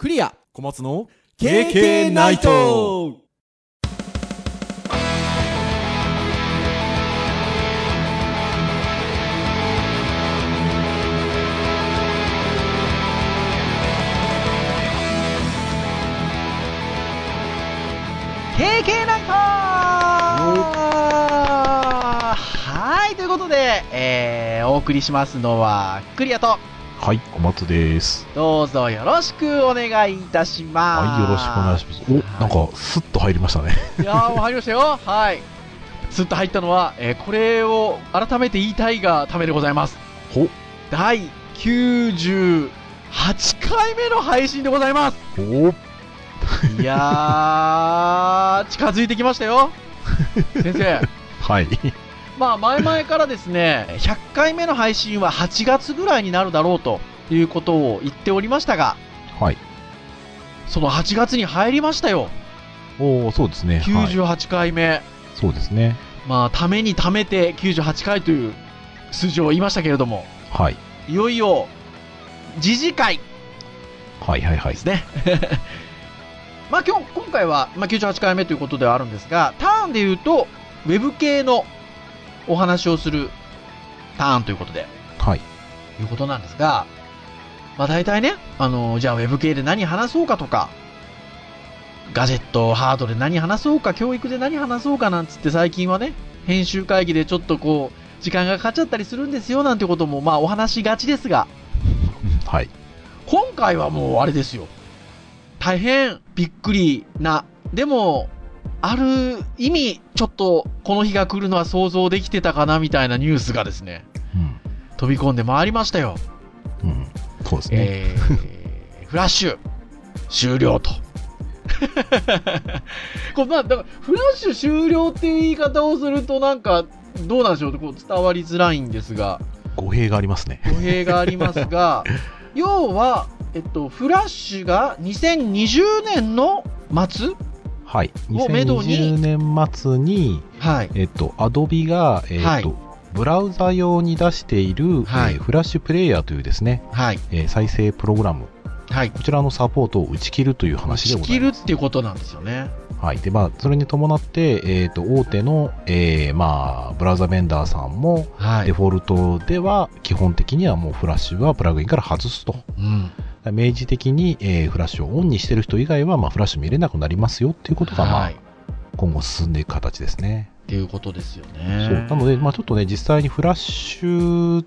クリア。小松の KK ナイト。経験ナイト。はい、ということで、えー、お送りしますのは、クリアと、はい、小松です。どうぞよろしくお願いいたします。はい、よろしくお願いします。お、なんか、スッと入りましたね。いやー、入りましたよ。はい。スッと入ったのは、えーこれを改めて言いたいがためでございます。ほ、第98回目の配信でございます。お、いやー、近づいてきましたよ。先生。はい。まあ、前々からですね、100回目の配信は8月ぐらいになるだろうということを言っておりましたが、はい。その8月に入りましたよ。おーそうですね。はい。98回目。そうですね。まあ、ためにためて98回という数字を言いましたけれども、はい。いよいよ、次次回はいはいはいで。すね。まあ今日、今回は、まあ、98回目ということではあるんですが、ターンで言うと、ウェブ系のお話をするターンということで、はい。いうことなんですが、まあ大体ね、あの、じゃあウェブ系で何話そうかとか、ガジェット、ハードで何話そうか、教育で何話そうかなんつって最近はね、編集会議でちょっとこう、時間がかかっちゃったりするんですよなんてこともまあお話しがちですが、はい。今回はもうあれですよ。大変びっくりな、でも、ある意味、ちょっとこの日が来るのは想像できてたかなみたいなニュースがですね、うん。飛び込んでまいりましたよ。うん。そうですね。えー、フラッシュ終了と。こうまあ、だから、フラッシュ終了っていう言い方をすると、なんか、どうなんでしょうこう伝わりづらいんですが、語弊がありますね。語弊がありますが、要は、えっと、フラッシュが2020年の末はい。をめどに2020年末に、はい。えっと、アドビが、えっはいと、ブラウザ用に出している、はいえーフラッシュプレイヤーというですね、はい。えー再生プログラム、はい。こちらのサポートを打ち切るという話でござ切るいます。っていうことなんですよね。はい。で、まあ、それに伴って、えっ、と、大手の、えーまあ、ブラウザベンダーさんも、はいデ。フォルトでは、基本的にはもうフラッシュはプラグインから外すと。うん。明示的に、えーフラッシュをオンにしてる人以外は、まあ、フラッシュ見れなくなりますよっていうことが、まあ、はい。今後進んでいく形ですね。っていうことですよそう。ね。なので、まあ、ちょっとね、実際にフラッシュ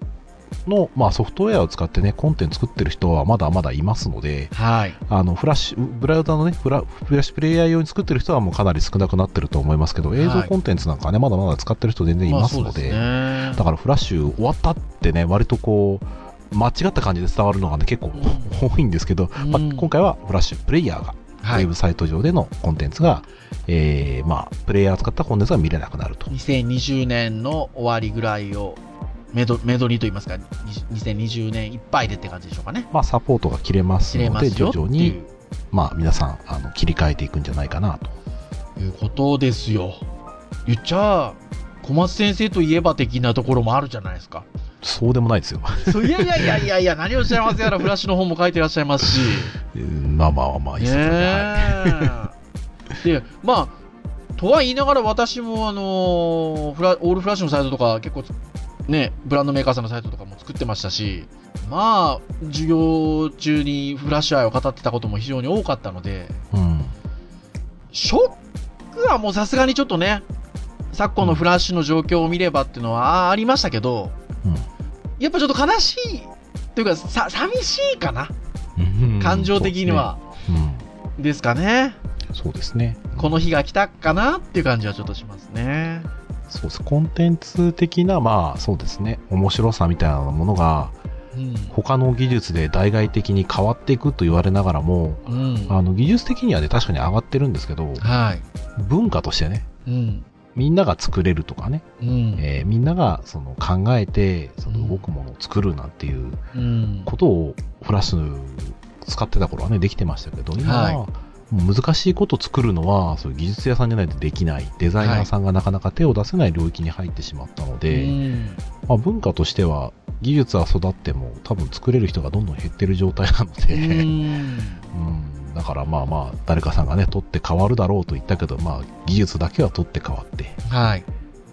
の、まあ、ソフトウェアを使ってね、コンテンツ作ってる人はまだまだいますので、はい。あの、フラッシュ、ブラウザのね、フラフラッシュプレイヤー用に作ってる人はもうかなり少なくなってると思いますけど、映像コンテンツなんかはね、まだまだ使ってる人全然いますので、まあですねだからフラッシュ終わったってね、割とこう、間違った感じで伝わるのがね、結構多いんですけど、まあうん今回はフラッシュプレイヤーが、はいウェブサイト上でのコンテンツが、えー、まあ、プレイヤーを使ったコンテンツが見れなくなると。2020年の終わりぐらいをめどめどにと言いますか、に2020年いっぱいでって感じでしょうかね。まあ、サポートが切れますので、徐々に、まあ、皆さん、あの、切り替えていくんじゃないかなと。いうことですよ。言っちゃ、小松先生といえば的なところもあるじゃないですか。そうでもないですよ。いやいやいやいやいや、何をおっしゃいますやら、フラッシュの本も書いてらっしゃいますし。うんまあまあまあまあ、いいですね。はい。で、まあ、とは言いながら私も、あのフラ、オールフラッシュのサイトとか結構、ね、ブランドメーカーさんのサイトとかも作ってましたし、まあ、授業中にフラッシュ愛を語ってたことも非常に多かったので、うん。ショックはもうさすがにちょっとね、昨今のフラッシュの状況を見ればっていうのはあありましたけど、やっぱちょっと悲しい、というか、さ、寂しいかな、うん感情的には。でうんですかね。そうですね。この日が来たかなっていう感じはちょっとしますね。そうです。コンテンツ的な、まあ、そうですね。面白さみたいなものが、うん。他の技術で代替的に変わっていくと言われながらも、うん。あの、技術的にはね、確かに上がってるんですけど、はい。文化としてね、うん。みんなが作れるとかね、うん。えーみんながその考えて、その動くものを作るなんていううん。ことをフラッシュ使ってた頃はね、できてましたけど、今は、は難しいこと作るのは、そういう技術屋さんじゃないとできない、デザイナーさんがなかなか手を出せない領域に入ってしまったので、うん。まあ、文化としては、技術は育っても多分作れる人がどんどん減ってる状態なので、うん。うんだからまあまあ、誰かさんがね、取って変わるだろうと言ったけど、まあ、技術だけは取って変わって、はい。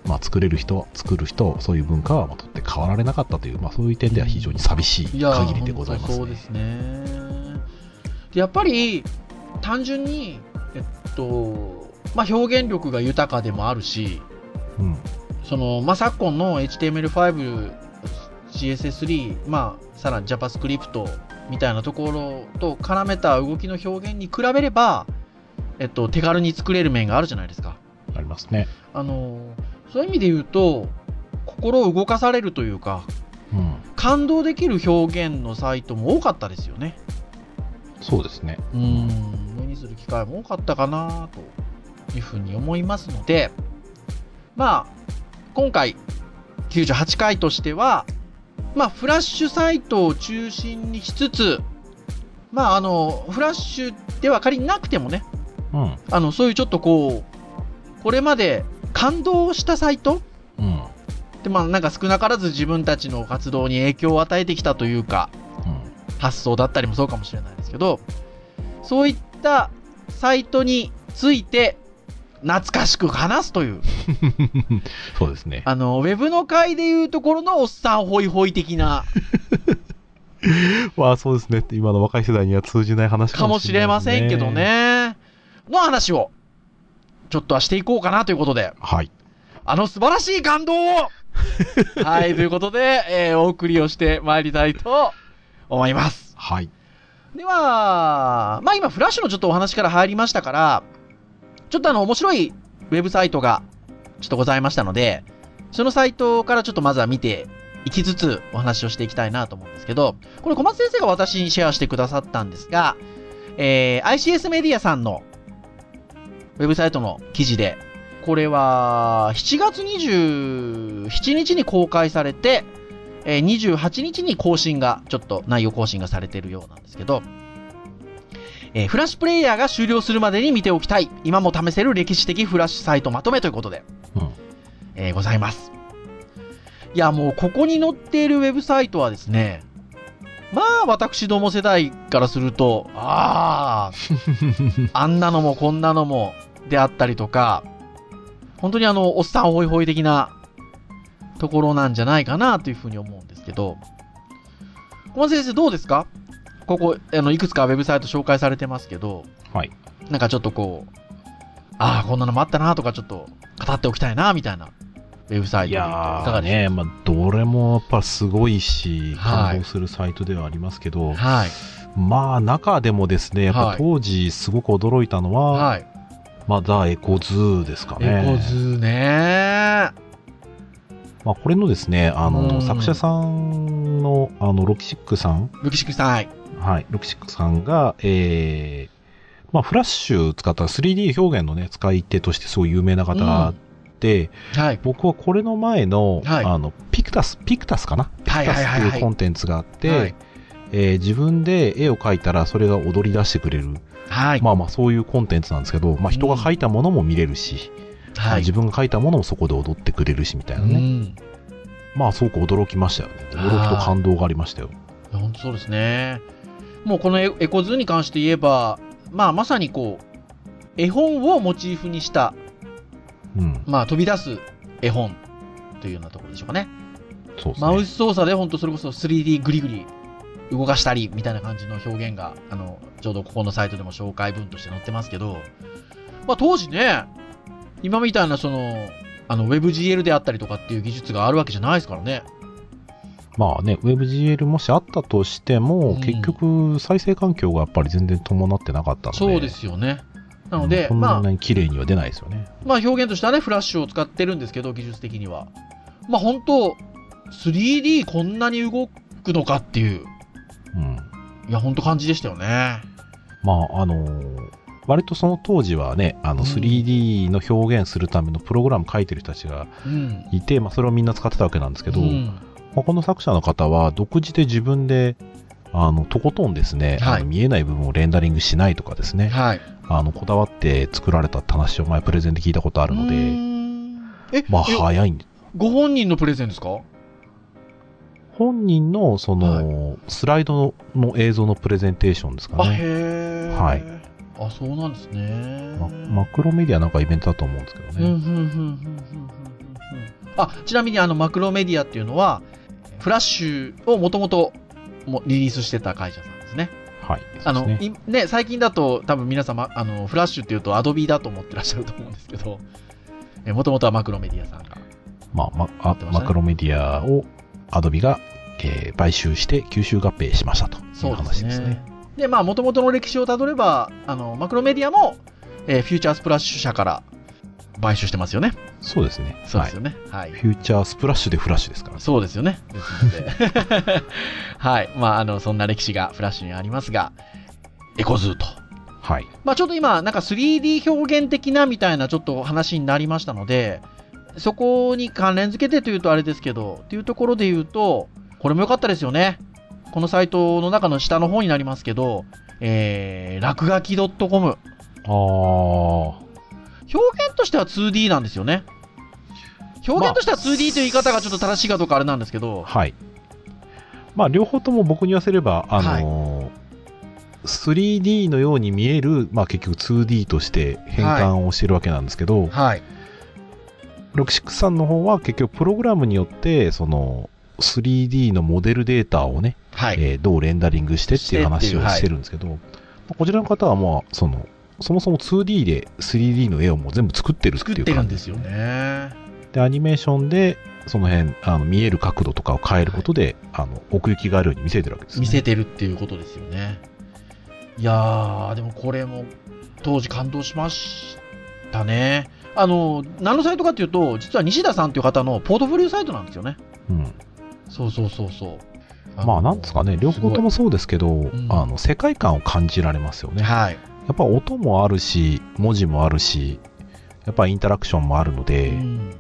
まあ、作れる人、作る人、そういう文化はまあ取って変わられなかったという、まあ、そういう点では非常に寂しい限りでございますね。そうですね。でやっぱり、単純に、えっと、まあ、表現力が豊かでもあるし、うん。その、まあ、昨今の HTML5、CSS3、まあ、さらに JavaScript みたいなところと絡めた動きの表現に比べれば、えっと、手軽に作れる面があるじゃないですか。ありますね。あの、そういう意味で言うと、心を動かされるというか、うん。感動できる表現のサイトも多かったですよね。そうですね。うん、目にする機会も多かったかなというふうに思いますので、まあ、今回、98回としては、まあ、フラッシュサイトを中心にしつつ、まあ、あの、フラッシュでは仮になくてもね、うん。あの、そういうちょっとこう、これまで感動したサイトうん。で、まあ、なんか少なからず自分たちの活動に影響を与えてきたというか、うん。発想だったりもそうかもしれないですけど、そういったサイトについて懐かしく話すという、そうですね。あの、ウェブの回でいうところのおっさんホイホイ的な、まあそうですね。今の若い世代には通じない話かもしれませんけど。ね、の話を、ちょっとはしていこうかなということで、はい。あの素晴らしい感動を はい、ということで、えーお送りをしてまいりたいと思います。はい。では、まあ今フラッシュのちょっとお話から入りましたから、ちょっとあの面白いウェブサイトがちょっとございましたので、そのサイトからちょっとまずは見ていきつつお話をしていきたいなと思うんですけど、これ小松先生が私にシェアしてくださったんですが、えー ICS メディアさんのウェブサイトの記事で、これは7月27日に公開されて、え28日に更新が、ちょっと内容更新がされているようなんですけど、えーフラッシュプレイヤーが終了するまでに見ておきたい、今も試せる歴史的フラッシュサイトまとめということで、うん。えーございます。いや、もうここに載っているウェブサイトはですね、まあ、私ども世代からすると、ああ、あんなのもこんなのもであったりとか、本当にあの、おっさんホイホイ的なところなんじゃないかなというふうに思うんですけど、小松先生どうですか？ここ、あの、いくつかウェブサイト紹介されてますけど、はい。なんかちょっとこう、ああ、こんなのもあったなとかちょっと語っておきたいなみたいなウェブサイトいかがでしょう？ーね、まあ、どれもやっぱすごいし、はい感動するサイトではありますけど、はい。まあ、中でもですね、やっはいぱ当時すごく驚いたのは、はい。まあ、ザ・エコズーですかね。エコズねまあ、これのですね、あの、うん作者さんの、あの、ロキシックさん、ロキシックさん。はい。ックさんが、えー、まあ、フラッシュ使った 3D 表現のね、使い手としてすごい有名な方で、はい。僕はこれの前の、はいあの、ピクタス、ピクタスかなピはいクタスってはいうコンテンツがあって、はいえー自分で絵を描いたらそれが踊り出してくれる。はい。まあまあそういうコンテンツなんですけど、まあ人が描いたものも見れるし、はい。自分が描いたものもそこで踊ってくれるしみたいなうね。ん。まあすごく驚きましたよね。驚きと感動がありましたよ。本当そうですね。もうこのエエコズに関して言えば、まあまさにこう、絵本をモチーフにした、うん。まあ飛び出す絵本というようなところでしょうかね。そうですね。マウス操作で本当それこそ 3D グリグリ動かしたりみたいな感じの表現が、あの、ちょうどここのサイトでも紹介文として載ってますけど、まあ当時ね、今みたいなその、あの WebGL であったりとかっていう技術があるわけじゃないですからね。まあね、WebGL もしあったとしても、うん結局再生環境がやっぱり全然伴ってなかったので。そうですよね。なので、うんまあこんなに綺麗には出ないですよね。まあ表現としてはね、フラッシュを使ってるんですけど、技術的には。まあ本当 3D こんなに動くのかっていう、うん。いや本当感じでしたよね。まあ、あのー割とその当時はね、あのうん 3D の表現するためのプログラム書いてる人たちがうん。いて、まあ、それをみんな使ってたわけなんですけど、うんまあ、この作者の方は独自で自分で、あの、とことんですね、はいあの見えない部分をレンダリングしないとかですね、はい。あの、こだわって作られたって話を前プレゼンで聞いたことあるのうで、え、まあ、え早いんで、ご本人のプレゼンですか？本人の、その、スライドの映像のプレゼンテーションですかあ、へ。はいあ、そうなんですね。まマクロメディアなんかイベントだと思うんですけどね。うん、うん、うん、うん。あ、ちなみにあの、マクロメディアっていうのは、フラッシュをもともとリリースしてた会社さんですね。はい。あの、ねいね、最近だと多分皆様、あの、フラッシュっていうとアドビだと思ってらっしゃると思うんですけど、もともとはマクロメディアさんが。まあ、まあねマクロメディアをアドビが、えー買収して吸収合併しましたというそうですね。話ですね。で、まあ、もともとの歴史をたどれば、あの、マクロメディアも、えーフューチャースプラッシュ社から買収してますよね。そうですね。はいそうですよね。はい。フューチャースプラッシュでフラッシュですから。そうですよね。ですので。はい。まあ、あの、そんな歴史がフラッシュにありますが、エコズーと。はい。まあ、ちょっと今、なんか 3D 表現的なみたいなちょっと話になりましたので、そこに関連付けてというとあれですけど、っていうところで言うと、これも良かったですよね。このサイトの中の下の方になりますけど、えー、落書き .com。あー。表現としては 2D なんですよね。表現としては 2D という言い方がちょっと正しいかどうかあれなんですけど、はい。まあ、両方とも僕に言わせれば、あのー 3D のように見える、まあ結局 2D として変換をしてるわけなんですけど、はい。ロクシックさんの方は結局プログラムによって、その 3D のモデルデータをね、はい。えーどうレンダリングしてっていう話をしてるんですけど、まあこちらの方はまあ、その、そもそも 2D で 3D の絵をもう全部作ってるっていう感じてるんですよね。で、アニメーションで、その辺、あの、見える角度とかを変えることで、あの、奥行きがあるように見せてるわけですね。見せてるっていうことですよね。いやー、でもこれも当時感動しましたね。あの、何のサイトかっていうと、実は西田さんという方のポートフォリオサイトなんですよね。うん。そうそうそうそう。まあ、なんですかね、両方ともそうですけど、んあの、世界観を感じられますよね。やはい。っぱ音もあるし、文字もあるし、やっぱインタラクションもあるので、うん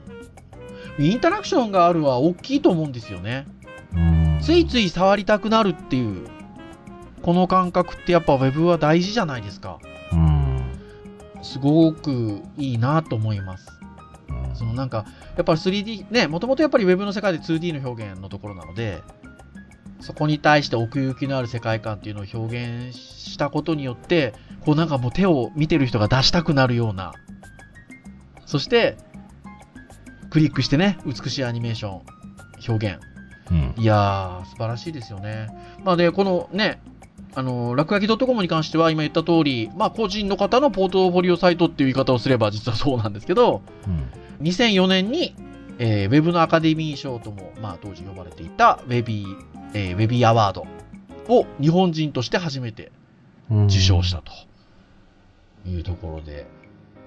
インタラクションがあるは大きいと思うんですよね。うんついつい触りたくなるっていう、この感覚ってやっぱ Web は大事じゃないですか。うん。すごくいいなと思います。うんそのなんか、やっぱり 3D、ね、もともとやっぱり Web の世界で 2D の表現のところなので、そこに対して奥行きのある世界観っていうのを表現したことによって、こうなんかもう手を見てる人が出したくなるような、そして、クリックしてね、美しいアニメーション、表現。うん。いやー、素晴らしいですよね。まあで、このね、あの、落書き .com に関しては今言った通り、まあ個人の方のポートフォリオサイトっていう言い方をすれば実はそうなんですけど、うん。2004年に、えーウェブのアカデミー賞とも、まあ、当時呼ばれていたウェビー、えーウェビーアワードを日本人として初めてうん受賞したというところで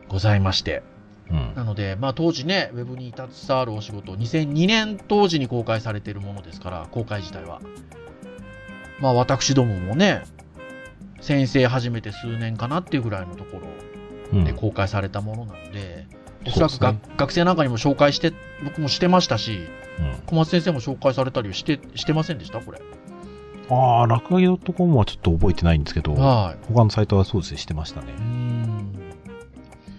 ございまして。うん。なので、まあ当時ね、ウェブに携わるお仕事、2002年当時に公開されているものですから、公開自体は。まあ私どももね、先生始めて数年かなっていうぐらいのところうんで公開されたものなので、おそらくが、そうです学生なんかにも紹介して、僕もしてましたし、うん小松先生も紹介されたりして、してませんでした？これ。ああ、落書き .com はちょっと覚えてないんですけど、は他のサイトはそうですね、してましたねい。う。ん。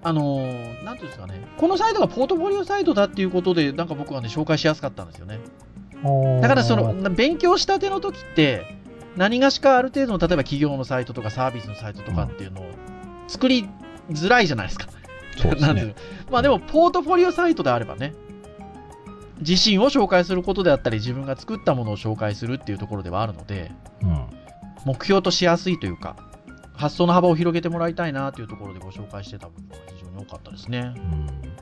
あのーなんていうんですかね、このサイトがポートフォリオサイトだっていうことで、なんか僕はね、紹介しやすかったんですよね。だからその、な勉強したての時って、何がしかある程度の、例えば企業のサイトとかサービスのサイトとかっていうのを作りづらいじゃないですか。そうですね。のまあでも、ポートフォリオサイトであればね、自身を紹介することであったり、自分が作ったものを紹介するっていうところではあるので、うん。目標としやすいというか、発想の幅を広げてもらいたいなというところでご紹介してた部分が非常に多かったですね。うんうん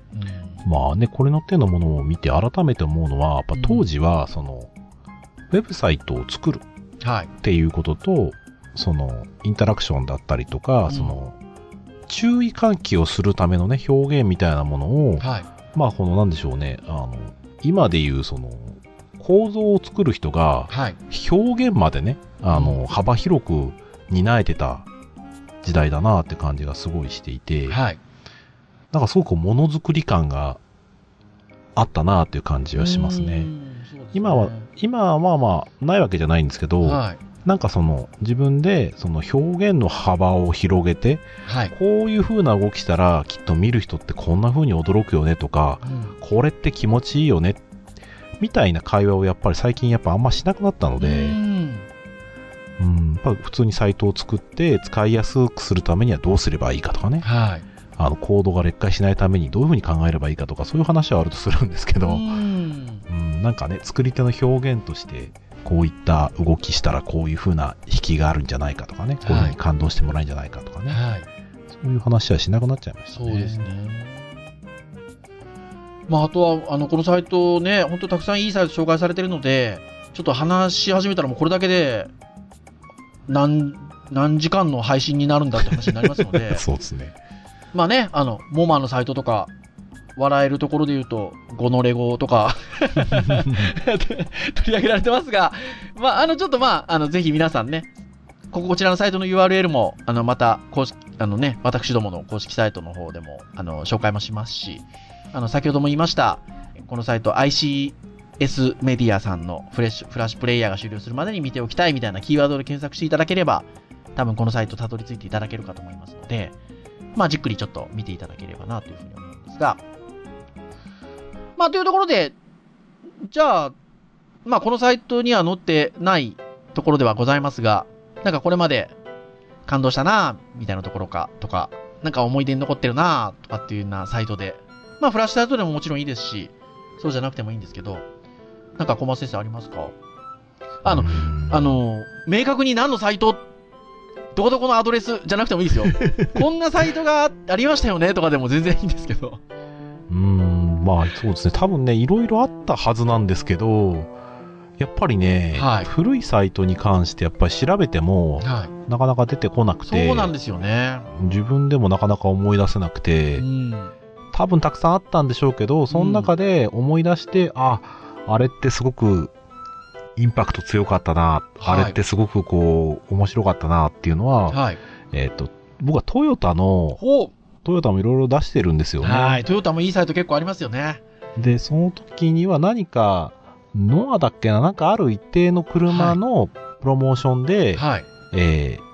まあね、これの手のものを見て改めて思うのは、やっぱ当時は、その、ウェブサイトを作るはい。っていうことと、その、インタラクションだったりとか、うんその、注意喚起をするためのね、表現みたいなものを、はい。まあ、この、なんでしょうね、あの、今でいう、その、構造を作る人が、はい。表現までね、あの、うん幅広く担えてた時代だなって感じがすごいしていて、はい。なんかすごくものづくり感があったなっていう感じはしますね今は、今はまあまあ、ないわけじゃないんですけど、はい。なんかその、自分でその表現の幅を広げて、はい。こういう風な動きしたら、きっと見る人ってこんな風に驚くよねとか、うんこれって気持ちいいよね、みたいな会話をやっぱり最近やっぱあんましなくなったので、うんうん、やっぱ普通にサイトを作って使いやすくするためにはどうすればいいかとかね、はい。あのコードが劣化しないためにどういうふうに考えればいいかとか、そういう話はあるとするんですけど、うん。うん、なんかね、作り手の表現として、こういった動きしたらこういう風な引きがあるんじゃないかとかね、こういう風に感動してもらえるんじゃないかとかね、はい。そういう話はしなくなっちゃいましたね。そうですね。まあ、あとは、あの、このサイトね、本当たくさんいいサイト紹介されてるので、ちょっと話し始めたらもうこれだけで、何、何時間の配信になるんだって話になりますので、そうですね。まあね、あの、モマのサイトとか、笑えるところで言うと、ゴノレゴとか 取り上げられてますが、まあ、あの、ちょっとまあ、あの、ぜひ皆さんね、ここ、こちらのサイトの URL も、あの、また、公式、あのね、私どもの公式サイトの方でも、あの、紹介もしますし、あの、先ほども言いました、このサイト ICS メディアさんのフレッシュ、フラッシュプレイヤーが終了するまでに見ておきたいみたいなキーワードで検索していただければ、多分このサイトたどり着いていただけるかと思いますので、まあ、じっくりちょっと見ていただければなというふうに思うんですが、まあ、というところで、じゃあ、まあ、このサイトには載ってないところではございますが、なんかこれまで感動したなみたいなところか、とか、なんか思い出に残ってるなとかっていうようなサイトで、まあ、フラッシュサイトでももちろんいいですし、そうじゃなくてもいいんですけど、なんか小松先生ありますか？あのう、んあ、の、明確に何のサイト、どこどこのアドレスじゃなくてもいいですよ。こんなサイトがありましたよねとかでも全然いいんですけど。うーん、まあそうですね。多分ね、いろいろあったはずなんですけど、やっぱりね、はい古いサイトに関してやっぱり調べても、はい。なかなか出てこなくて、そうなんですよね。自分でもなかなか思い出せなくて、うん。多分たくさんあったんでしょうけど、その中で思い出して、あ、あれってすごくインパクト強かったな、はいあれってすごくこう、面白かったなっていうのは、はい。えっ、と、僕はトヨタの。トヨタもいろいろ出してるんですよね。はい。トヨタもいいサイト結構ありますよね。で、その時には何か、ノアだっけな、なんかある一定の車のプロモーションで、はい。えー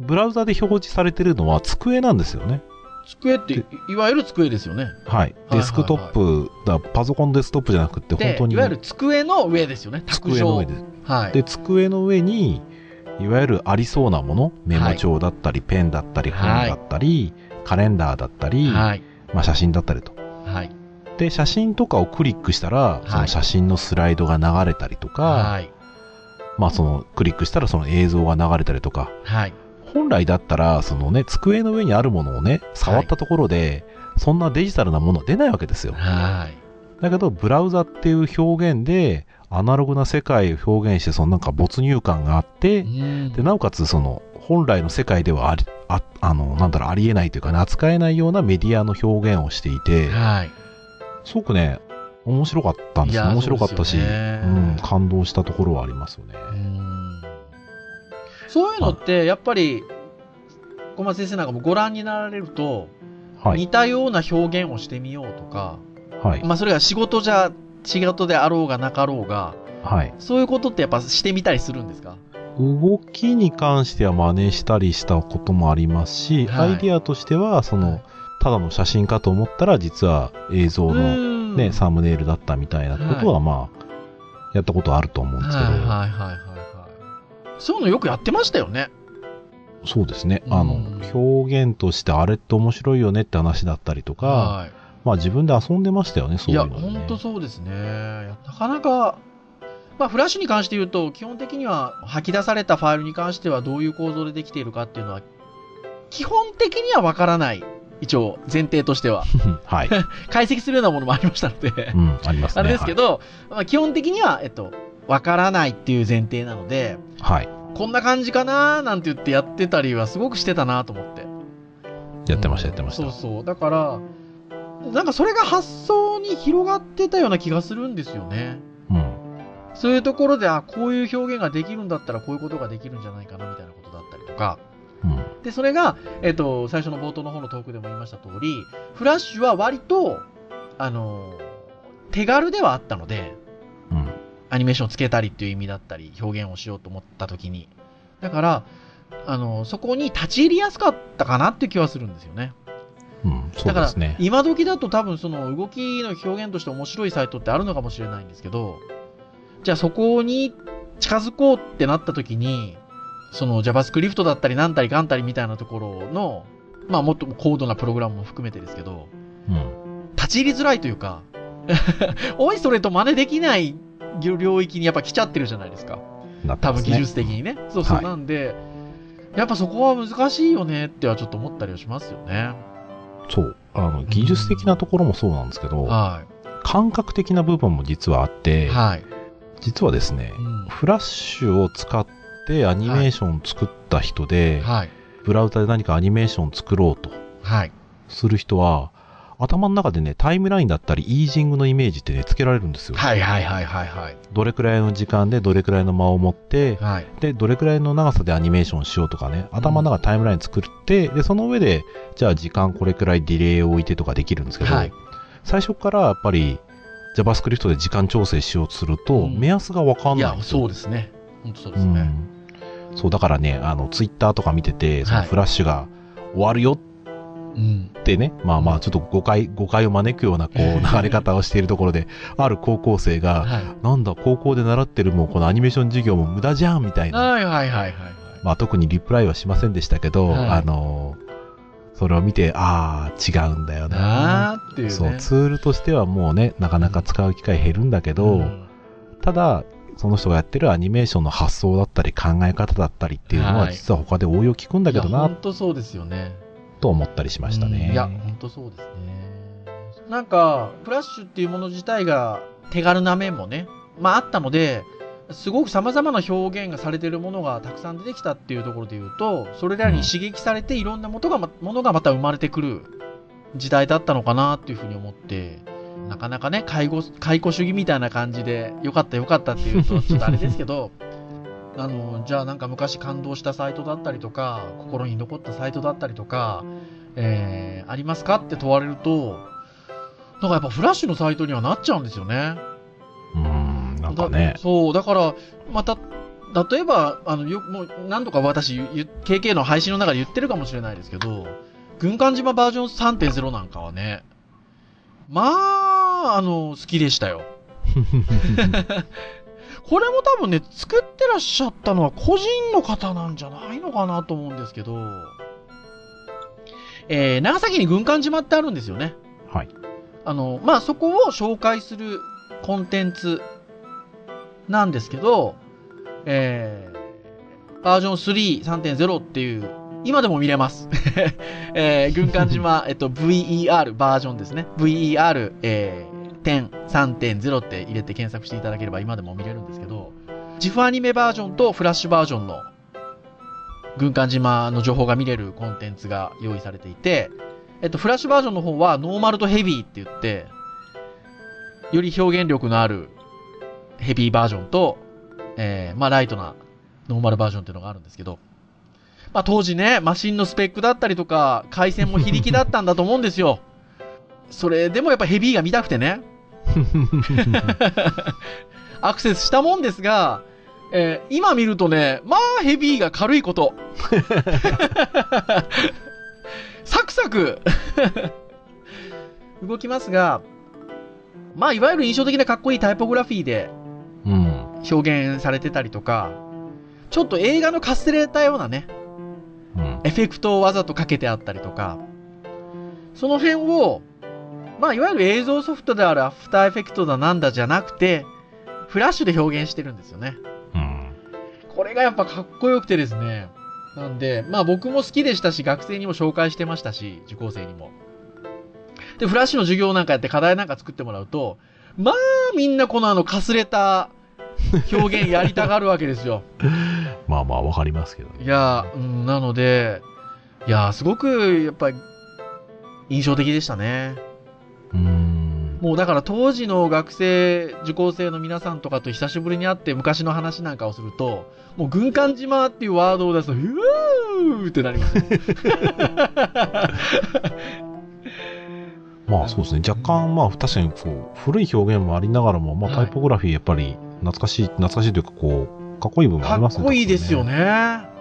ブラウザで表示されてるのは机なんですよね。机ってい、いわゆる机ですよね。はい。はいデスクトップ、だパソコンデスクトップじゃなくて、で本当、にいわゆる机の上ですよね。卓上机の上。で。はい。で、机の上に、いわゆるありそうなもの、メモ帳だったり、ペンだったり、本はいだったり、カレンダーだったり、はい。まあ写真だったりと。はい。で、写真とかをクリックしたら、その写真のスライドが流れたりとか、はい。まあそのクリックしたらその映像が流れたりとか、はい。本来だったら、そのね、机の上にあるものをね、触ったところで、そんなデジタルなものは出ないわけですよ。はい。だけど、ブラウザっていう表現で、アナログな世界を表現して、そのなんか没入感があって、うんで、なおかつその、本来の世界ではあり、あ、あの、なんだろう、ありえないというかね、扱えないようなメディアの表現をしていて、はい。すごくね、面白かったんですよ。いや面白かったし、そうん、感動したところはありますよね。うんそういうのって、やっぱり、小松先生なんかもご覧になられると、はい。似たような表現をしてみようとか、はい。まあそれが仕事じゃ、仕事であろうがなかろうが、はい。そういうことってやっぱしてみたりするんですか？動きに関しては真似したりしたこともありますし、はいアイディアとしては、その、ただの写真かと思ったら、実は映像ののね、サムネイルだったみたいなことは、まあ、やったことあると思うんですけど、はいはいはいはいはい。そういうのよくやってましたよね。そうですね。うんあの、表現としてあれって面白いよねって話だったりとか、はまあ自分で遊んでましたよね、い。いうや、そいうのにね。ほんとそうですね。いやなかなか、まあ、フラッシュに関して言うと、基本的には吐き出されたファイルに関してはどういう構造でできているかっていうのは、基本的にはわからない。一応、前提としては。はい。解析するようなものもありましたのでう、ん、ありますね。あれですけど、まあ、基本的には、えっと、わからないっていう前提なので、はい。はい。こんな感じかなーなんて言ってやってたりはすごくしてたなと思って。やってました、やってました。そうそう。だから、なんかそれが発想に広がってたような気がするんですよね。うん。そういうところで、あ、こういう表現ができるんだったらこういうことができるんじゃないかなみたいなことだったりとか。うん。で、それが、えっと、最初の冒頭の方のトークでも言いました通り、フラッシュは割と、あの、手軽ではあったので、うん。アニメーションをつけたりっていう意味だったり、表現をしようと思った時に。だから、あの、そこに立ち入りやすかったかなっていう気はするんですよね。うん。そだからうですね。今時だと多分その動きの表現として面白いサイトってあるのかもしれないんですけど、じゃあそこに近づこうってなった時に、その JavaScript だったりなんたりかんたりみたいなところの、まあもっと高度なプログラムも含めてですけど、うん。立ち入りづらいというか、おいそれと真似できない領域にやっぱ来ちゃってるじゃないですか。多分技術的にね。そうそう、はいなんで、やっぱそこは難しいよねってはちょっと思ったりはしますよね。そう。あの、技術的なところもそうなんですけど、は感覚的な部分も実はあっい。て、はい。実はですね、うんフラッシュを使ってアニメーションを作った人で、はい。ブラウザで何かアニメーションを作ろうとはい。する人は、頭の中でね、タイムラインだったり、イージングのイメージってね、つけられるんですよ。はいはいはいはいはい。どれくらいの時間でどれくらいの間を持って、はい。で、どれくらいの長さでアニメーションしようとかね、頭の中でタイムライン作って、で、その上で、じゃあ時間これくらいディレイを置いてとかできるんですけど、はい最初からやっぱり JavaScript で時間調整しようとすると、うん目安がわかんいやないん、ですよ。そうですね。本当そうでうんすね。そう、だからね、あの、ツイッターとか見てて、そのはいフラッシュが終わるようん。ってね、まあまあ、ちょっと誤解、誤解を招くような、こう、流れ方をしているところで、ある高校生が、はい。なんだ、高校で習ってるもうこのアニメーション授業も無駄じゃんみたいな。はいはいはいはいはい。まあ特にリプライはしませんでしたけど、はいあの、それを見て、ああ、違うんだよな。っていうね。そう、ツールとしてはもうね、なかなか使う機会減るんだけど、うんただ、その人がやってるアニメーションの発想だったり考え方だったりっていうのははい実は他で応用効くんだけどいや、な本当そうですよね。と思ったりしましたね。うんいや、本当そうですね。なんか、フラッシュっていうもの自体が手軽な面もね、まああったので、すごく様々な表現がされているものがたくさん出てきたっていうところで言うと、それらに刺激されていろんなものがまものがまた生まれてくる時代だったのかなっていうふうに思って、なかなかね、介護、解雇主義みたいな感じで、よかったよかったっていうと、ちょっとあれですけど、あの、じゃあなんか昔感動したサイトだったりとか、心に残ったサイトだったりとか、えー、ありますかって問われると、なんかやっぱフラッシュのサイトにはなっちゃうんですよね。うーん、なんかねだ。そう、だから、また、例えば、あの、よもう何度か私、ゆ KK の配信の中で言ってるかもしれないですけど、軍艦島バージョン3.0なんかはね、まあ、あの、好きでしたよ。これも多分ね、作ってらっしゃったのは個人の方なんじゃないのかなと思うんですけど、えー、長崎に軍艦島ってあるんですよね。はい。あの、まあ、そこを紹介するコンテンツなんですけど、えー、バージョン3、3.0っていう、今でも見れます。えー、軍艦島、えっと、VER バージョンですね。VER、え3.0って入れて検索していただければ今でも見れるんですけど、ジフアニメバージョンとフラッシュバージョンの軍艦島の情報が見れるコンテンツが用意されていて、えっと、フラッシュバージョンの方はノーマルとヘビーって言って、より表現力のあるヘビーバージョンと、えー、まあライトなノーマルバージョンっていうのがあるんですけど、まあ当時ね、マシンのスペックだったりとか、回線も非力だったんだと思うんですよ。それでもやっぱヘビーが見たくてね、アクセスしたもんですが、えー今見るとね、まあヘビーが軽いこと。サクサク動きますが、まあいわゆる印象的なかっこいいタイポグラフィーでうん。表現されてたりとか、ちょっと映画のカステレーたようなね、うん。エフェクトをわざとかけてあったりとか、その辺を、まあいわゆる映像ソフトであるアフターエフェクトだなんだじゃなくて、フラッシュで表現してるんですよね。うん。これがやっぱかっこよくてですね。なんで、まあ僕も好きでしたし、学生にも紹介してましたし、受講生にも。で、フラッシュの授業なんかやって課題なんか作ってもらうと、まあみんなこのあのかすれた表現やりたがるわけですよ。まあまあ、わかりますけどね。いやー、うん、なので、いやー、すごくやっぱり印象的でしたね。うーん。もうだから当時の学生、受講生の皆さんとかと久しぶりに会って昔の話なんかをすると、もう軍艦島っていうワードを出すと、うわーってなります。まあそうですね。若干、まあ確かにこう、古い表現もありながらも、まあはいタイポグラフィーやっぱり懐かしい、懐かしいというかこう、かっこいい部分もあかりますね。っこいいですよね。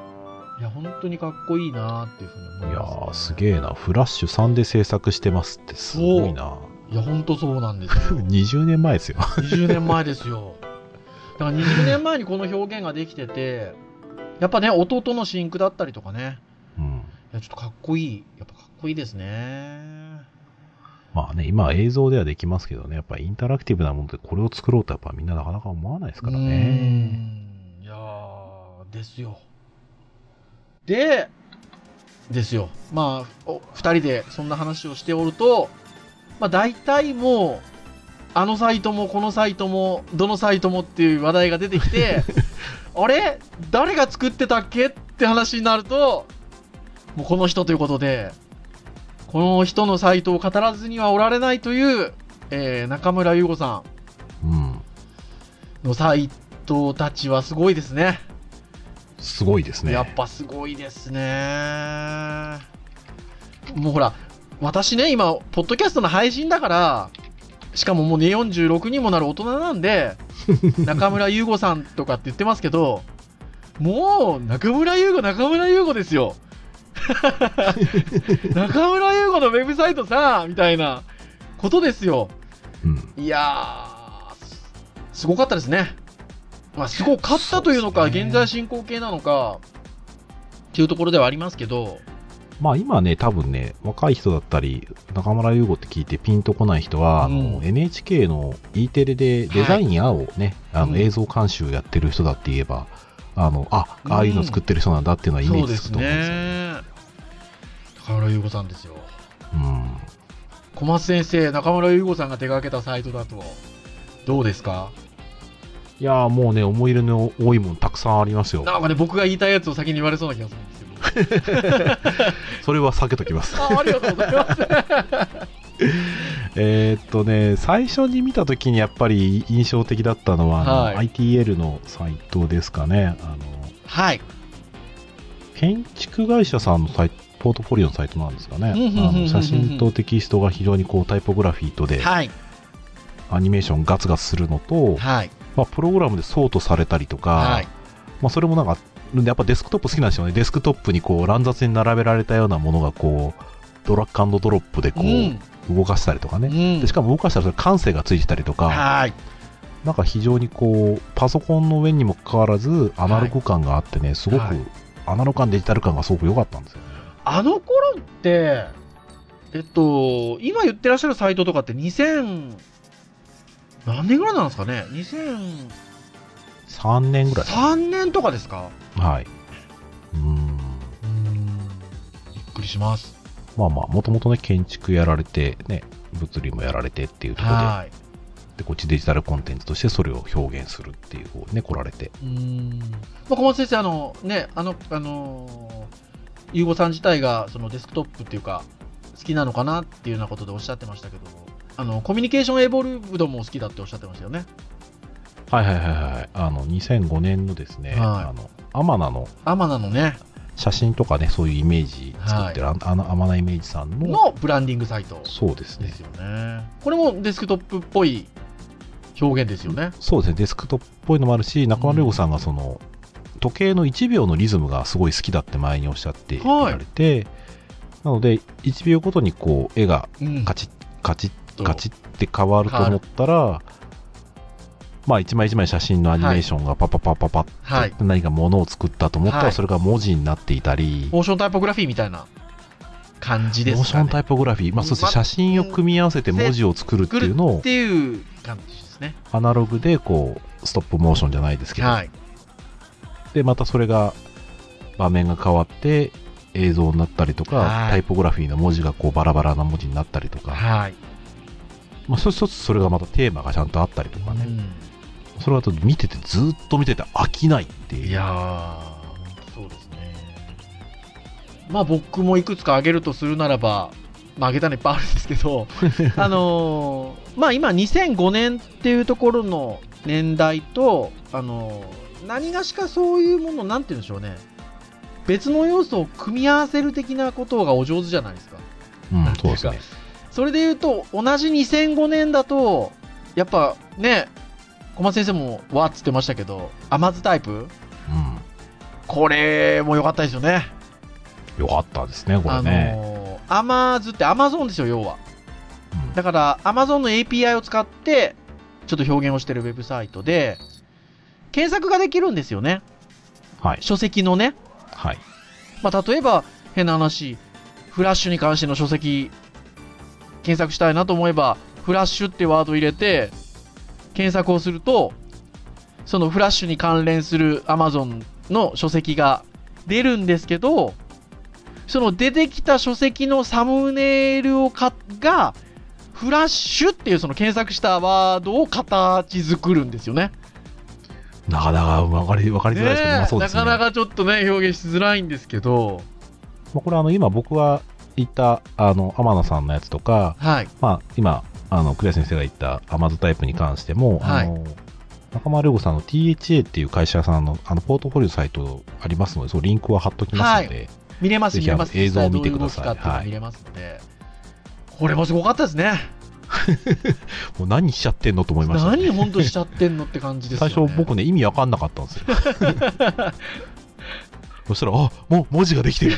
ね。いや、本当にかっこいいなっていうふうに思いいやます、ね。ー、すげえな。フラッシュ3で制作してますってすごいな。いや、本当そうなんですよ。20年前ですよ。20年前ですよ。だから20年前にこの表現ができてて、やっぱね、弟の真空だったりとかね、うん。いや、ちょっとかっこいい。やっぱかっこいいですね。まあね、今映像ではできますけどね、やっぱインタラクティブなものでこれを作ろうとやっぱみんななかなか思わないですからね。んいやー、ですよ。で、ですよ。まあ、お二人でそんな話をしておると、まあ大体もう、あのサイトもこのサイトも、どのサイトもっていう話題が出てきて、あれ？誰が作ってたっけ？って話になると、もうこの人ということで、この人のサイトを語らずにはおられないという、えー中村優吾さん。のサイトたちはすごいですね。すごいですね。やっぱすごいですね。もうほら、私ね、今、ポッドキャストの配信だから、しかももうね、46にもなる大人なんで、中村優吾さんとかって言ってますけど、もう、中村優吾、中村優吾ですよ。中村優吾のウェブサイトさ、みたいなことですよ。うん。いやすごかったですね。まあ、すごかったというのか、現在進行形なのか、っていうところではありますけど、まあ今ね、多分ね、若い人だったり、中村優吾って聞いてピンとこない人は、あのうん NHK の E テレでデザイン A をね、あうんの映像監修やってる人だって言えば、あの、あ、ああいうの作ってる人なんだっていうのはイメージつくと思うんですよね。ね。中村優吾さんですよ。うん。小松先生、中村優吾さんが手掛けたサイトだと、どうですか？いやーもうね、思い入れの多いもんたくさんありますよ。なんかね、僕が言いたいやつを先に言われそうな気がするんですけど。それは避けときます。あありがとうございます。えーっとね、最初に見たときにやっぱり印象的だったのは、あのはい ITL のサイトですかね。あの、はい。建築会社さんのサイト、ポートフォリオのサイトなんですかね。あの写真とテキストが非常にこうタイポグラフィーとではい。アニメーションガツガツするのと、はい。まあ、プログラムでソートされたりとか、はい。まあ、それもなんか、やっぱデスクトップ好きなんですよね。デスクトップにこう乱雑に並べられたようなものがこう、ドラッグドロップでこう、うん動かしたりとかね。うんでしかも動かしたらそれ感性がついてたりとか、はい。なんか非常にこう、パソコンの上にもかかわらず、アナログ感があってね、すごく、はいアナログ感、デジタル感がすごく良かったんですよね。あの頃って、えっと、今言ってらっしゃるサイトとかって2000、何年ぐらいなんですかね ?2003 3年ぐらい。年とかですか？はい。うーん。うん。びっくりします。まあまあ、もともとね、建築やられて、ね、物理もやられてっていうところで、はい。で、こっちデジタルコンテンツとしてそれを表現するっていう方にね、来られて。うん。まあ、小松先生、あの、ね、あの、あのー、ゆうごさん自体が、そのデスクトップっていうか、好きなのかなっていうようなことでおっしゃってましたけど、あの、コミュニケーションエボルブドも好きだっておっしゃってましたよね。はいはいはいはい。あの、2005年のですね、はいあの、アマナのアマナのね、写真とかね、そういうイメージ作ってる、ああの、アマナイメージさんの、のブランディングサイトそうですねです。よね。これもデスクトップっぽい表現ですよね。そうですね、デスクトップっぽいのもあるし、中村亮吾さんがその、時計の1秒のリズムがすごい好きだって前におっしゃっていられて、なので、1秒ごとにこう、絵がうんカチッ、カチッ、とカチッって変わると思ったら、まあ一枚一枚写真のアニメーションがパパパパパッはい。と何かものを作ったと思ったら、はい。それが文字になっていたり、モーションタイポグラフィーみたいな感じですかね。モーションタイポグラフィー、まあ、そしてま写真を組み合わせて文字を作るっていうのをっていう感じですね。アナログでこうストップモーションじゃないですけど、はい。でまたそれが場面が変わって映像になったりとか、はい。タイポグラフィーの文字がこうバラバラな文字になったりとか、はい。まあ、一つ一つそれがまたテーマがちゃんとあったりとかね、それは見ててずっと見てて飽きないっていういやそうですね。まあ僕もいくつか挙げるとするならば、まあ挙げたのいっぱいあるんですけど、あのーまあ今2005年っていうところの年代と、あのー何がしかそういうもの、なんて言うんでしょうね。別の要素を組み合わせる的なことがお上手じゃないですか。うんなんていうですねそれで言うと、同じ2005年だと、やっぱね、小松先生もわっつってましたけど、甘酢タイプ？うんこれも良かったですよね。よかったですねこれあね、のー、アマズってアマゾンですよ、要は。うんだから、アマゾンの API を使って、ちょっと表現をしてるウェブサイトで、検索ができるんですよね。はい。書籍のね。はい。まあ、例えば、変な話、フラッシュに関しての書籍、検索したいなと思えば、フラッシュってワードを入れて、検索をすると、そのフラッシュに関連する Amazon の書籍が出るんですけど、その出てきた書籍のサムネイルをかが、フラッシュっていうその検索したワードを形作るんですよね。なかなか分かり分かりづらいですけど、ねえまあね。なかなかちょっとね、表現しづらいんですけど、まあこれあの今僕が言ったあの天野さんのやつとか、はい。まあ今あのクレア先生が言ったアマゾタイプに関しても、はいあの中村亮吾さんの THA っていう会社さんのあのポートフォリオサイトありますので、そうリンクは貼っときますので、見れます、見れます。映像を見てくださいうい見れますので、これもすごかったですね。もう何しちゃってんのと思いました、ね。何本当しちゃってんのって感じですよね。最初僕ね、意味わかんなかったんですよ。そしたら、あもう文字ができてるね。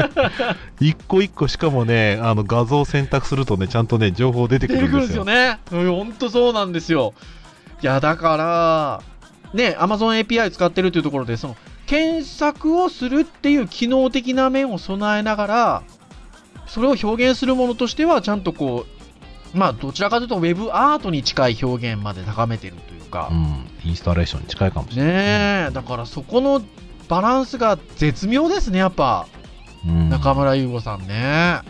一個一個しかもね、あの画像を選択するとね、ちゃんとね、情報出てく出てくるんるんでよ。ですすよね。本当そうなんですよ。いや、だから、ね、Amazon API 使ってるというところで、その、検索をするっていう機能的な面を備えながら、それを表現するものとしては、ちゃんとこう、まあ、どちらかというと、ウェブアートに近い表現まで高めてるというか、うん、インスタレーションに近いかもしれない。ねえ、だからそこのバランスが絶妙ですね、やっぱ、うん中村優吾さんね。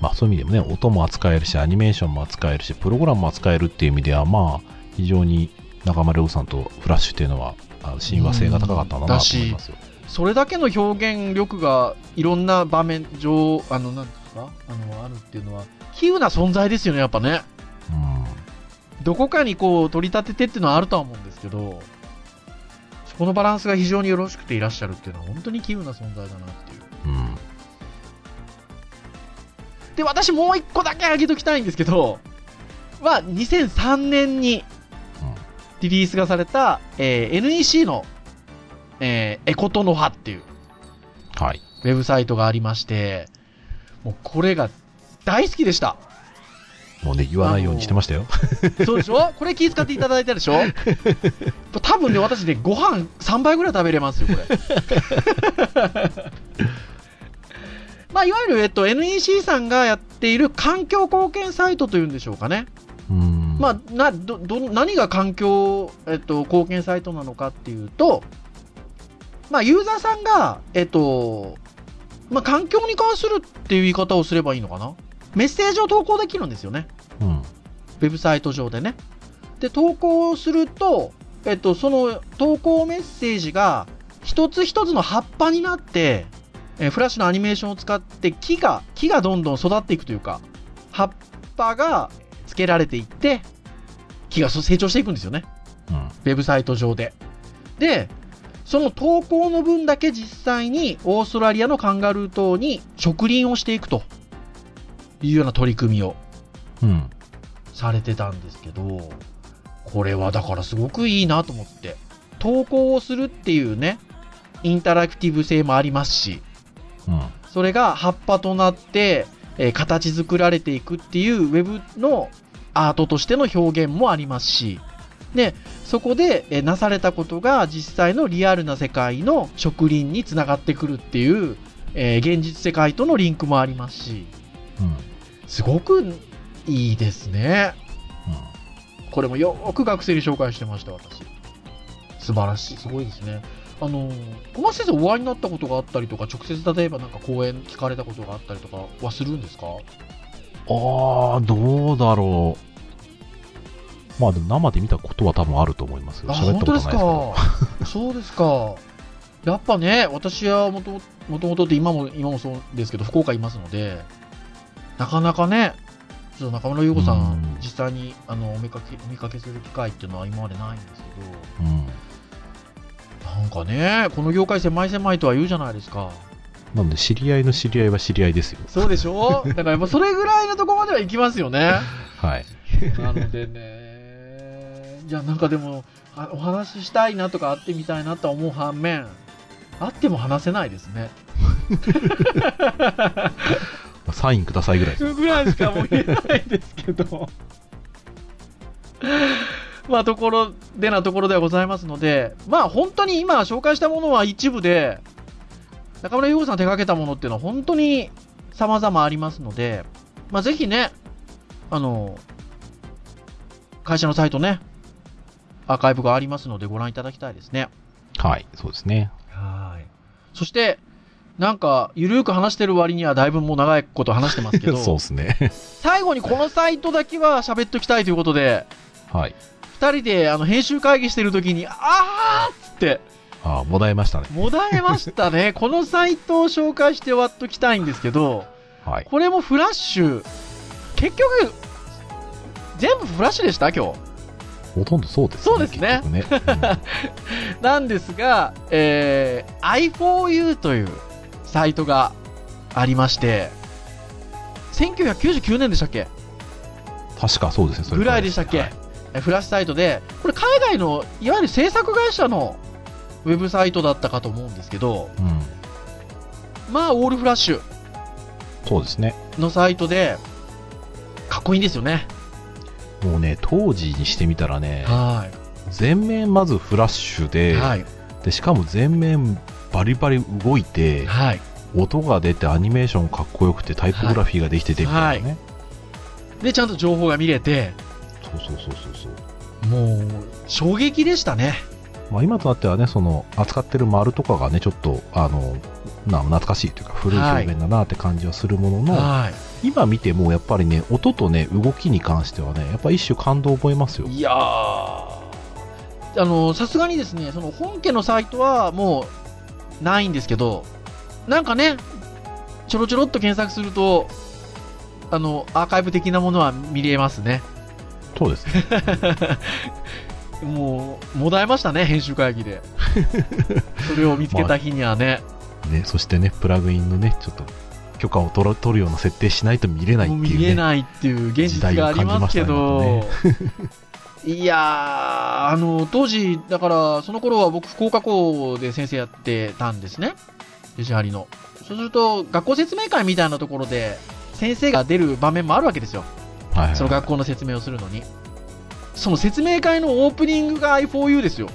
まあそういう意味でもね、音も扱えるし、アニメーションも扱えるし、プログラムも扱えるっていう意味では、まあ、非常に中村亮さんとフラッシュっていうのは、親和性が高かったんだなと思いますよ。それだけの表現力がいろんな場面上、あの、なんですかあの、あるっていうのは、稀有な存在ですよね、やっぱね。うんどこかにこう、取り立ててっていうのはあるとは思うんですけど、そこのバランスが非常によろしくていらっしゃるっていうのは、本当に稀有な存在だなっていう。うんで、私もう一個だけ挙げときたいんですけど、は、2003年にリリースがされた、えー NEC の、えーエコトノハっていうはい。ウェブサイトがありまして、もうこれが大好きでした。もうね、言わないようにしてましたよ。そうでしょ？これ気遣っていただいたでしょ？多分ね、私ね、ご飯3杯ぐらい食べれますよ、これ。まあ、いわゆる、えっと、NEC さんがやっている環境貢献サイトというんでしょうかね。うんまあ、などど何が環境、えっと、貢献サイトなのかっていうと、まあ、ユーザーさんが、えっと、まあ、環境に関するっていう言い方をすればいいのかな？メッセージを投稿できるんですよね。うん。ウェブサイト上でね。で、投稿すると、えっと、その投稿メッセージが一つ一つの葉っぱになって、えーフラッシュのアニメーションを使って木が、木がどんどん育っていくというか、葉っぱがつけられていって、木が成長していくんですよね。うん。ウェブサイト上で。で、その投稿の分だけ実際にオーストラリアのカンガルー島に植林をしていくというような取り組みをうん。されてたんですけど、これはだからすごくいいなと思って。投稿をするっていうね、インタラクティブ性もありますし、うん。それが葉っぱとなって、えー形作られていくっていうウェブのアートとしての表現もありますし、で、そこで、えーなされたことが実際のリアルな世界の植林につながってくるっていう、えー現実世界とのリンクもありますし、うん。すごくいいですね。これもよーく学生に紹介してました、私。素晴らしい、すごいですね。あの、小松先生お会いになったことがあったりとか、直接例えばなんか講演聞かれたことがあったりとかはするんですか？ああ、どうだろう。まあでも生で見たことは多分あると思いますよ。あ、喋ったことないですけど。か？そうですか。やっぱね、私はもともともとって今も、今もそうですけど、福岡いますので、なかなかね、ちょっと中村優子さん、うん実際にあのお見かけお見かけする機会っていうのは今までないんですけど、うん。なんかね、この業界狭い狭いとは言うじゃないですか。なので、知り合いの知り合いは知り合いですよ。そうでしょ？だからやっぱそれぐらいのとこまでは行きますよね。はい。なのでね、じゃあなんかでも、あお話ししたいなとか会ってみたいなとは思う反面、会っても話せないですね。サインくださいぐらい。ぐらいしかもう言えないですけど。まあ、ところでなところではございますので、まあ、本当に今紹介したものは一部で、中村優子さん手掛けたものっていうのは本当に様々ありますので、まあ、ぜひね、あの、会社のサイトね、アーカイブがありますのでご覧いただきたいですね。はい、そうですね。はい。そして、なんか、ゆるーく話してる割にはだいぶもう長いこと話してますけど、そうですね。最後にこのサイトだけは喋っときたいということで、はい。二人であの編集会議してる時に、あーっつって、ああ、もだえましたね。もだえましたね。このサイトを紹介して終わっときたいんですけど、はい。これもフラッシュ、結局、全部フラッシュでした？今日。ほとんどそうですね。そうですね結局ね。なんですが、えー、i4u というサイトがありまして、1999年でしたっけ？うん確かそうですね。それぐらいでしたっけ、はいえフラッシュサイトで、これ海外のいわゆる制作会社のウェブサイトだったかと思うんですけど、うん。まあ、オールフラッシュそうですね。のサイトで、かっこいいんですよね。もうね、当時にしてみたらね、は全面まずフラッシュい。で、はい。でしかも全面バリバリ動いて、はい。音が出てアニメーションかっこよくてタイポグラフィーができててみたいなね。で、ちゃんと情報が見れて、そうそうそうそうそう。もう、衝撃でしたね。まあ、今となってはね、その扱ってる丸とかがね、ちょっとあのな懐かしいというか、古い表現だなって感じはするものの、はい。今見てもやっぱりね、音とね、動きに関してはね、やっぱ一種感動を覚えますよ。いやー、あの、さすがにですね、その本家のサイトはもうないんですけど、なんかね、ちょろちょろっと検索すると、あの、アーカイブ的なものは見れますね。そうですね。もう、もだえましたね、編集会議で。それを見つけた日にはね。ね、そしてね、プラグインのね、ちょっと許可を取る取るような設定しないと見れないっていうね。見れないっていう現実がありますけど、いやー、あの、当時、だから、その頃は僕、福岡校で先生やってたんですね。吉張の。そうすると、学校説明会みたいなところで、先生が出る場面もあるわけですよ。はいはいその学校の説明をするのに。その説明会のオープニングが i4u ですよ。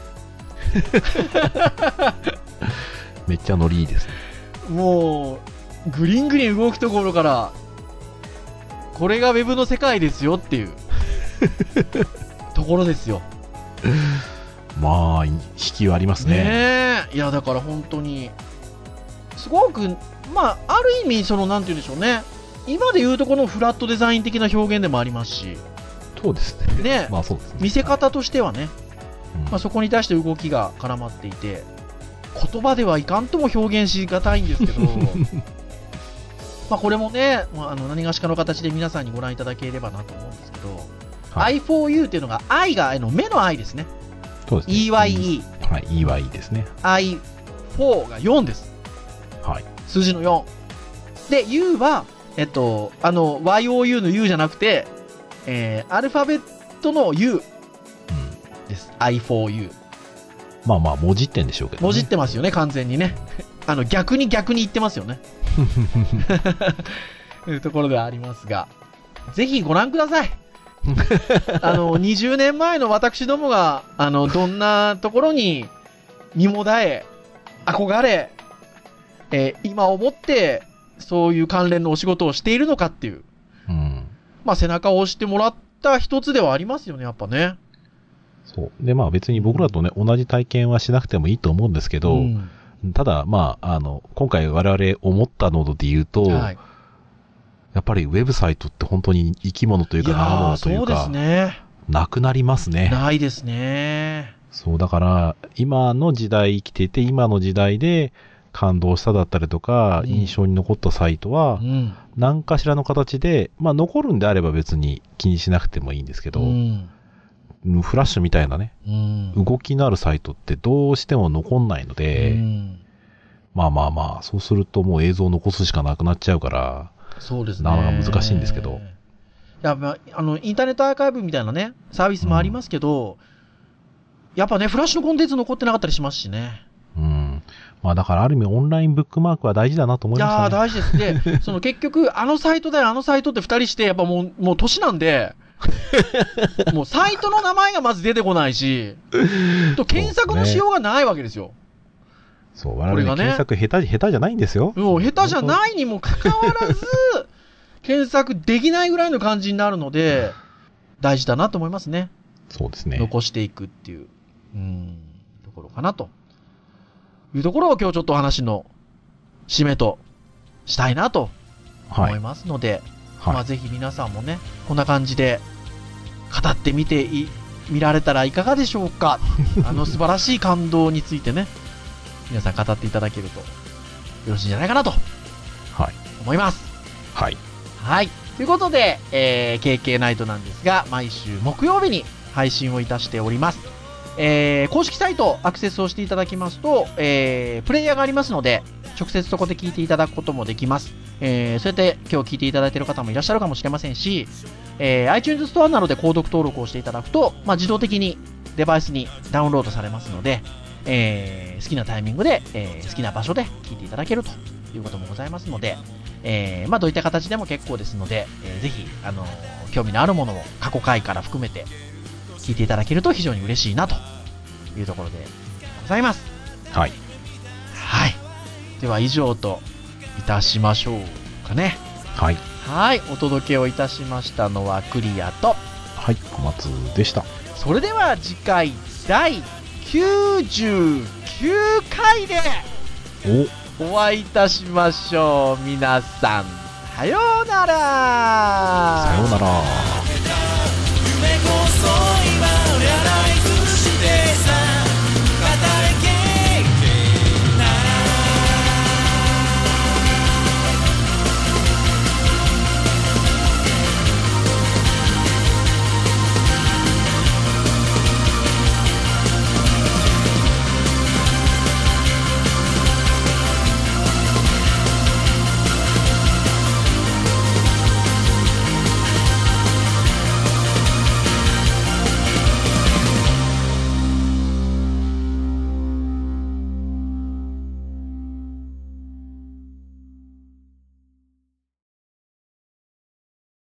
めっちゃノリいいですね。もう、グリングリン動くところから、これが Web の世界ですよっていう、ところですよ。まあ、引きはありますね。ねえ。いや、だから本当に、すごく、まあ、ある意味、その、なんて言うんでしょうね。今で言うとこのフラットデザイン的な表現でもありますし、そうですね。ねまあそうですね。見せ方としてはね、うんまあ、そこに対して動きが絡まっていて、言葉ではいかんとも表現しがたいんですけど、まあこれもね、まああの何がしかの形で皆さんにご覧いただければなと思うんですけど、はい i4u っていうのが i があの目の i ですね。そうですね。EYE、はい、EYE ですね。i4 が4です。はい。数字の4。で、U は、えっと、あの、YOU の U じゃなくて、えー、アルファベットの U うん。です。I4U。まあまあ、文字ってんでしょうけど、ね。文字ってますよね、完全にね。あの、逆に逆に言ってますよね。と いうところではありますが、ぜひご覧ください。あの、20年前の私どもが、あの、どんなところに身もだえ、憧れ、えー今思って、そういう関連のお仕事をしているのかっていう、うん。まあ、背中を押してもらった一つではありますよね、やっぱね。そう。で、まあ別に僕らとね、同じ体験はしなくてもいいと思うんですけど、んただ、まあ、あの、今回我々思ったので言うと、はい、やっぱりウェブサイトって本当に生き物というか、生ー物というか、そうですね。なくなりますね。ないですね。そう、だから、今の時代生きていて、今の時代で感動しただったりとか、うん印象に残ったサイトはう、ん。何かしらの形で、まあ残るんであれば別に気にしなくてもいいんですけど、うん。フラッシュみたいなね、うん。動きのあるサイトってどうしても残んないので、うんまあまあまあ、そうするともう映像を残すしかなくなっちゃうから、そうですね。なかなか難しいんですけどいや、まあ、あの、インターネットアーカイブみたいなね、サービスもありますけど、やっぱね、フラッシュのコンテンツ残ってなかったりしますしね。うん。まあだからある意味オンラインブックマークは大事だなと思いましたね。大事です。で、その結局、あのサイトだよ、あのサイトって二人して、やっぱもう、もう年なんで、もうサイトの名前がまず出てこないし、と検索のしようがないわけですよ。そう、我々、ね、検索下手、下手じゃないんですよ。もう下手じゃないにもかかわらず、検索できないぐらいの感じになるので、大事だなと思いますね。そうですね。残していくっていう、うん、ところかなと。いうところを今日ちょっとお話の締めとしたいなと思いますので、はい、まあぜひ皆さんもね、こんな感じで語ってみてい、見られたらいかがでしょうか。あの素晴らしい感動についてね、皆さん語っていただけるとよろしいんじゃないかなと、はい、思います。はい。はい。ということで、えー、KK ナイトなんですが、毎週木曜日に配信をいたしております。えー、公式サイトアクセスをしていただきますと、えー、プレイヤーがありますので、直接そこで聞いていただくこともできます。えー、そうやって今日聞いていただいている方もいらっしゃるかもしれませんし、えー、iTunes ストアなどで購読登録をしていただくと、まあ、自動的にデバイスにダウンロードされますので、えー、好きなタイミングで、えー、好きな場所で聞いていただけるということもございますので、えー、まあ、どういった形でも結構ですので、えー、ぜひ、あのー、興味のあるものを過去回から含めて聞いていただけると非常に嬉しいなというところでございます。はい。はい。では以上といたしましょうかね。はい。はい。お届けをいたしましたのはクリアと。はい。小松でした。それでは次回第99回でお会いいたしましょう。皆さん、さようなら。さようなら。